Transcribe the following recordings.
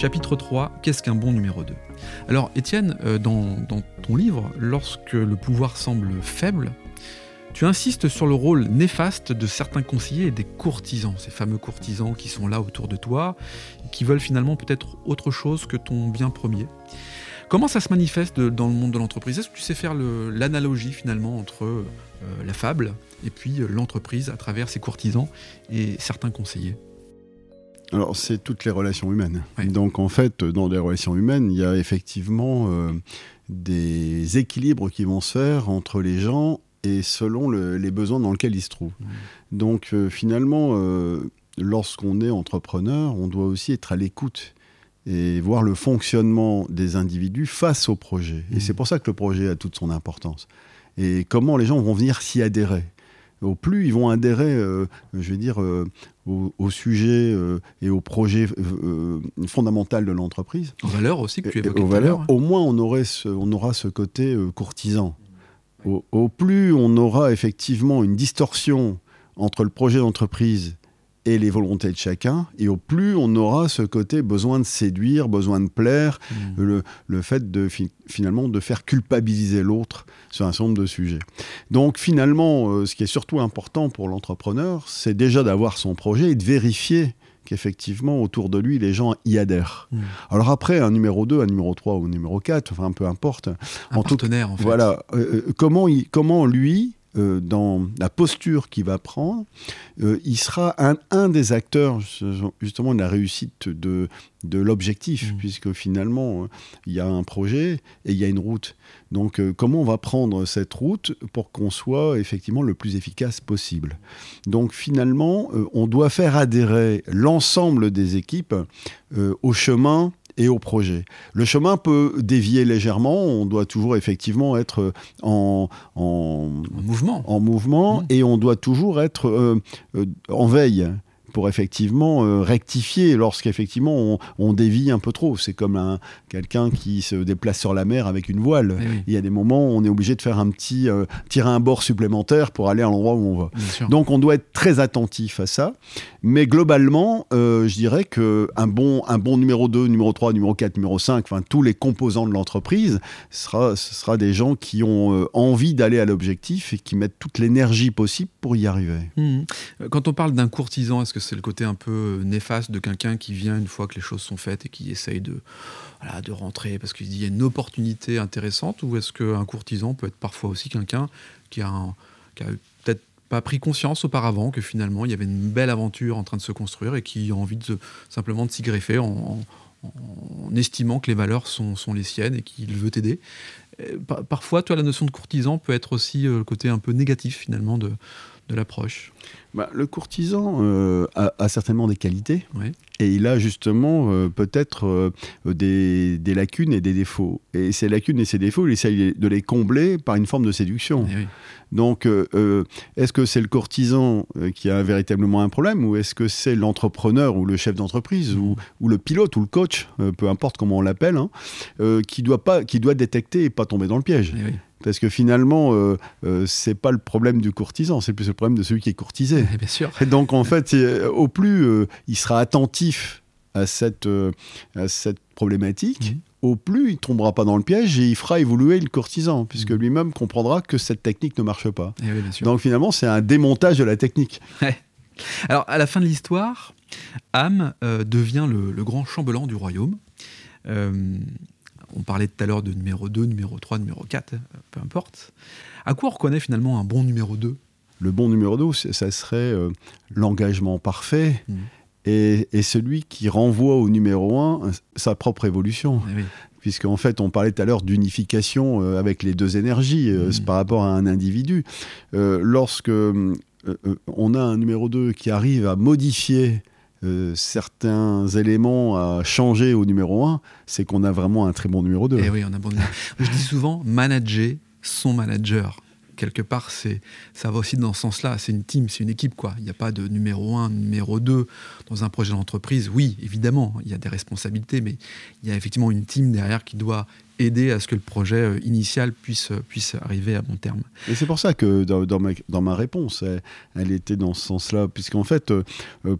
Chapitre 3, qu'est-ce qu'un bon numéro 2 Alors Étienne, euh, dans, ton livre, lorsque le pouvoir semble faible, tu insistes sur le rôle néfaste de certains conseillers et des courtisans, ces fameux courtisans qui sont là autour de toi, qui veulent finalement peut-être autre chose que ton bien premier. Comment ça se manifeste dans le monde de l'entreprise? Est-ce que tu sais faire l'analogie finalement entre euh, la fable et puis euh, l'entreprise à travers ses courtisans et certains conseillers? Alors, c'est toutes les relations humaines. Donc, en fait, dans les relations humaines, il y a effectivement euh, des équilibres qui vont se faire entre les gens et selon les besoins dans lesquels ils se trouvent. Donc, finalement, lorsqu'on est entrepreneur, on doit aussi être à l'écoute et voir le fonctionnement des individus face au projet. Et mmh. c'est pour ça que le projet a toute son importance. Et comment les gens vont venir s'y adhérer. Au plus ils vont adhérer, euh, je vais dire, euh, au, sujet euh, et au projet fondamental de l'entreprise. Aux valeurs aussi que tu évoquais. Aux valeurs, au moins on, aurait on aura ce côté courtisan. Au, au, plus on aura effectivement une distorsion entre le projet d'entreprise et les volontés de chacun. Et au plus on aura ce côté besoin de séduire, besoin de plaire, mmh. le, fait de finalement de faire culpabiliser l'autre sur un certain nombre de sujets. Donc finalement, euh, ce qui est surtout important pour l'entrepreneur, c'est déjà d'avoir son projet et de vérifier qu'effectivement autour de lui les gens y adhèrent. Mmh. Alors après un numéro 2, un numéro 3 ou un numéro 4, enfin peu importe. Un en partenaire en fait. Voilà, euh, euh, comment, il, comment lui euh, dans la posture qu'il va prendre, euh, il sera un, des acteurs justement de la réussite de, de l'objectif, mmh. puisque finalement, euh, il y a un projet et il y a une route. Donc comment on va prendre cette route pour qu'on soit effectivement le plus efficace possible? Donc finalement, on doit faire adhérer l'ensemble des équipes au chemin et au projet. Le chemin peut dévier légèrement, on doit toujours effectivement être en, mouvement, en mouvement mmh. et on doit toujours être euh, euh, en veille pour effectivement euh, rectifier lorsqu'effectivement on, on, dévie un peu trop. C'est comme un, quelqu'un qui se déplace sur la mer avec une voile. Eh Il y a des moments où on est obligé de faire un petit euh, tirer un bord supplémentaire pour aller à l'endroit où on va. Donc on doit être très attentif à ça. Mais globalement, euh, je dirais que un bon, un bon numéro 2, numéro 3, numéro 4, numéro 5, enfin tous les composants de l'entreprise, ce sera, ce sera des gens qui ont envie d'aller à l'objectif et qui mettent toute l'énergie possible pour y arriver. Mmh. Quand on parle d'un courtisan, est-ce que c'est le côté un peu néfaste de quelqu'un qui vient une fois que les choses sont faites et qui essaye de, de rentrer parce qu'il dit y a une opportunité intéressante Ou est-ce qu'un courtisan peut être parfois aussi quelqu'un qui a, peut-être pas pris conscience auparavant que finalement il y avait une belle aventure en train de se construire et qui a envie de, simplement de s'y greffer en, estimant que les valeurs sont, les siennes et qu'il veut t'aider. Parfois, toi, la notion de courtisan peut être aussi euh, le côté un peu négatif finalement de, de l'approche. Bah, le courtisan euh, a, certainement des qualités. Et il a justement euh, peut-être euh, des, lacunes et des défauts. Et ces lacunes et ces défauts, il essaye de les combler par une forme de séduction. Eh Donc, est-ce que c'est le courtisan qui a véritablement un problème ou est-ce que c'est l'entrepreneur ou le chef d'entreprise ou, le pilote ou le coach, peu importe comment on l'appelle, hein, qui, doit pas, qui doit détecter et pas tomber dans le piège? Eh parce que finalement, euh, euh, c'est pas le problème du courtisan, c'est plus le problème de celui qui est courtisé. Bien sûr. Et donc en fait, au plus euh, il sera attentif à cette, à cette problématique, au plus il tombera pas dans le piège et il fera évoluer le courtisan, puisque lui-même comprendra que cette technique ne marche pas. Eh donc finalement, c'est un démontage de la technique. Alors à la fin de l'histoire, Ham devient le, le, grand chambellan du royaume on parlait tout à l'heure de numéro 2, numéro 3, numéro 4, euh, peu importe. À quoi on reconnaît finalement un bon numéro 2 Le bon numéro 2, ça serait euh, l'engagement parfait mmh. et, celui qui renvoie au numéro 1 sa propre évolution. Eh Puisqu'en fait, on parlait tout à l'heure d'unification euh, avec les deux énergies mmh. par rapport à un individu. lorsque on a un numéro 2 qui arrive à modifier euh, certains éléments à changer au numéro 1, c'est qu'on a vraiment un très bon numéro 2. Et eh oui, on a bon Je dis souvent, manager son manager. Quelque part, c'est, ça va aussi dans ce sens-là. C'est une team, c'est une équipe. quoi. Il n'y a pas de numéro 1, numéro 2 dans un projet d'entreprise. Oui, évidemment, il y a des responsabilités, mais il y a effectivement une team derrière qui doit aider à ce que le projet euh, initial puisse, euh, puisse arriver à bon terme. Et c'est pour ça que dans, ma, dans ma, réponse, elle, était dans ce sens-là, puisqu'en fait, euh,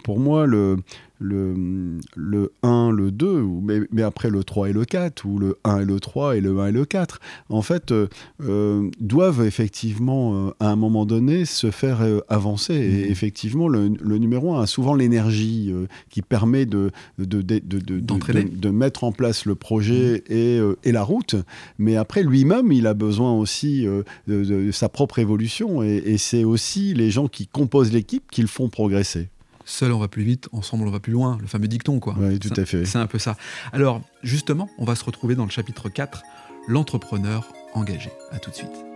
pour moi, le, le, le 1, le 2, mais, mais, après le 3 et le 4, ou le 1 et le 3 et le 1 et le 4, en fait, euh, doivent effectivement, à un moment donné, se faire avancer. Et mmh. effectivement, le, numéro 1 a souvent l'énergie qui permet de de, de, de, de, mettre en place le projet mmh. et, et, la route, mais après, lui-même, il a besoin aussi de, sa propre évolution, et, et c'est aussi les gens qui composent l'équipe qui le font progresser seul on va plus vite, ensemble on va plus loin, le fameux dicton quoi. Oui, tout à fait. C'est un peu ça. Alors, justement, on va se retrouver dans le chapitre 4, l'entrepreneur engagé. À tout de suite.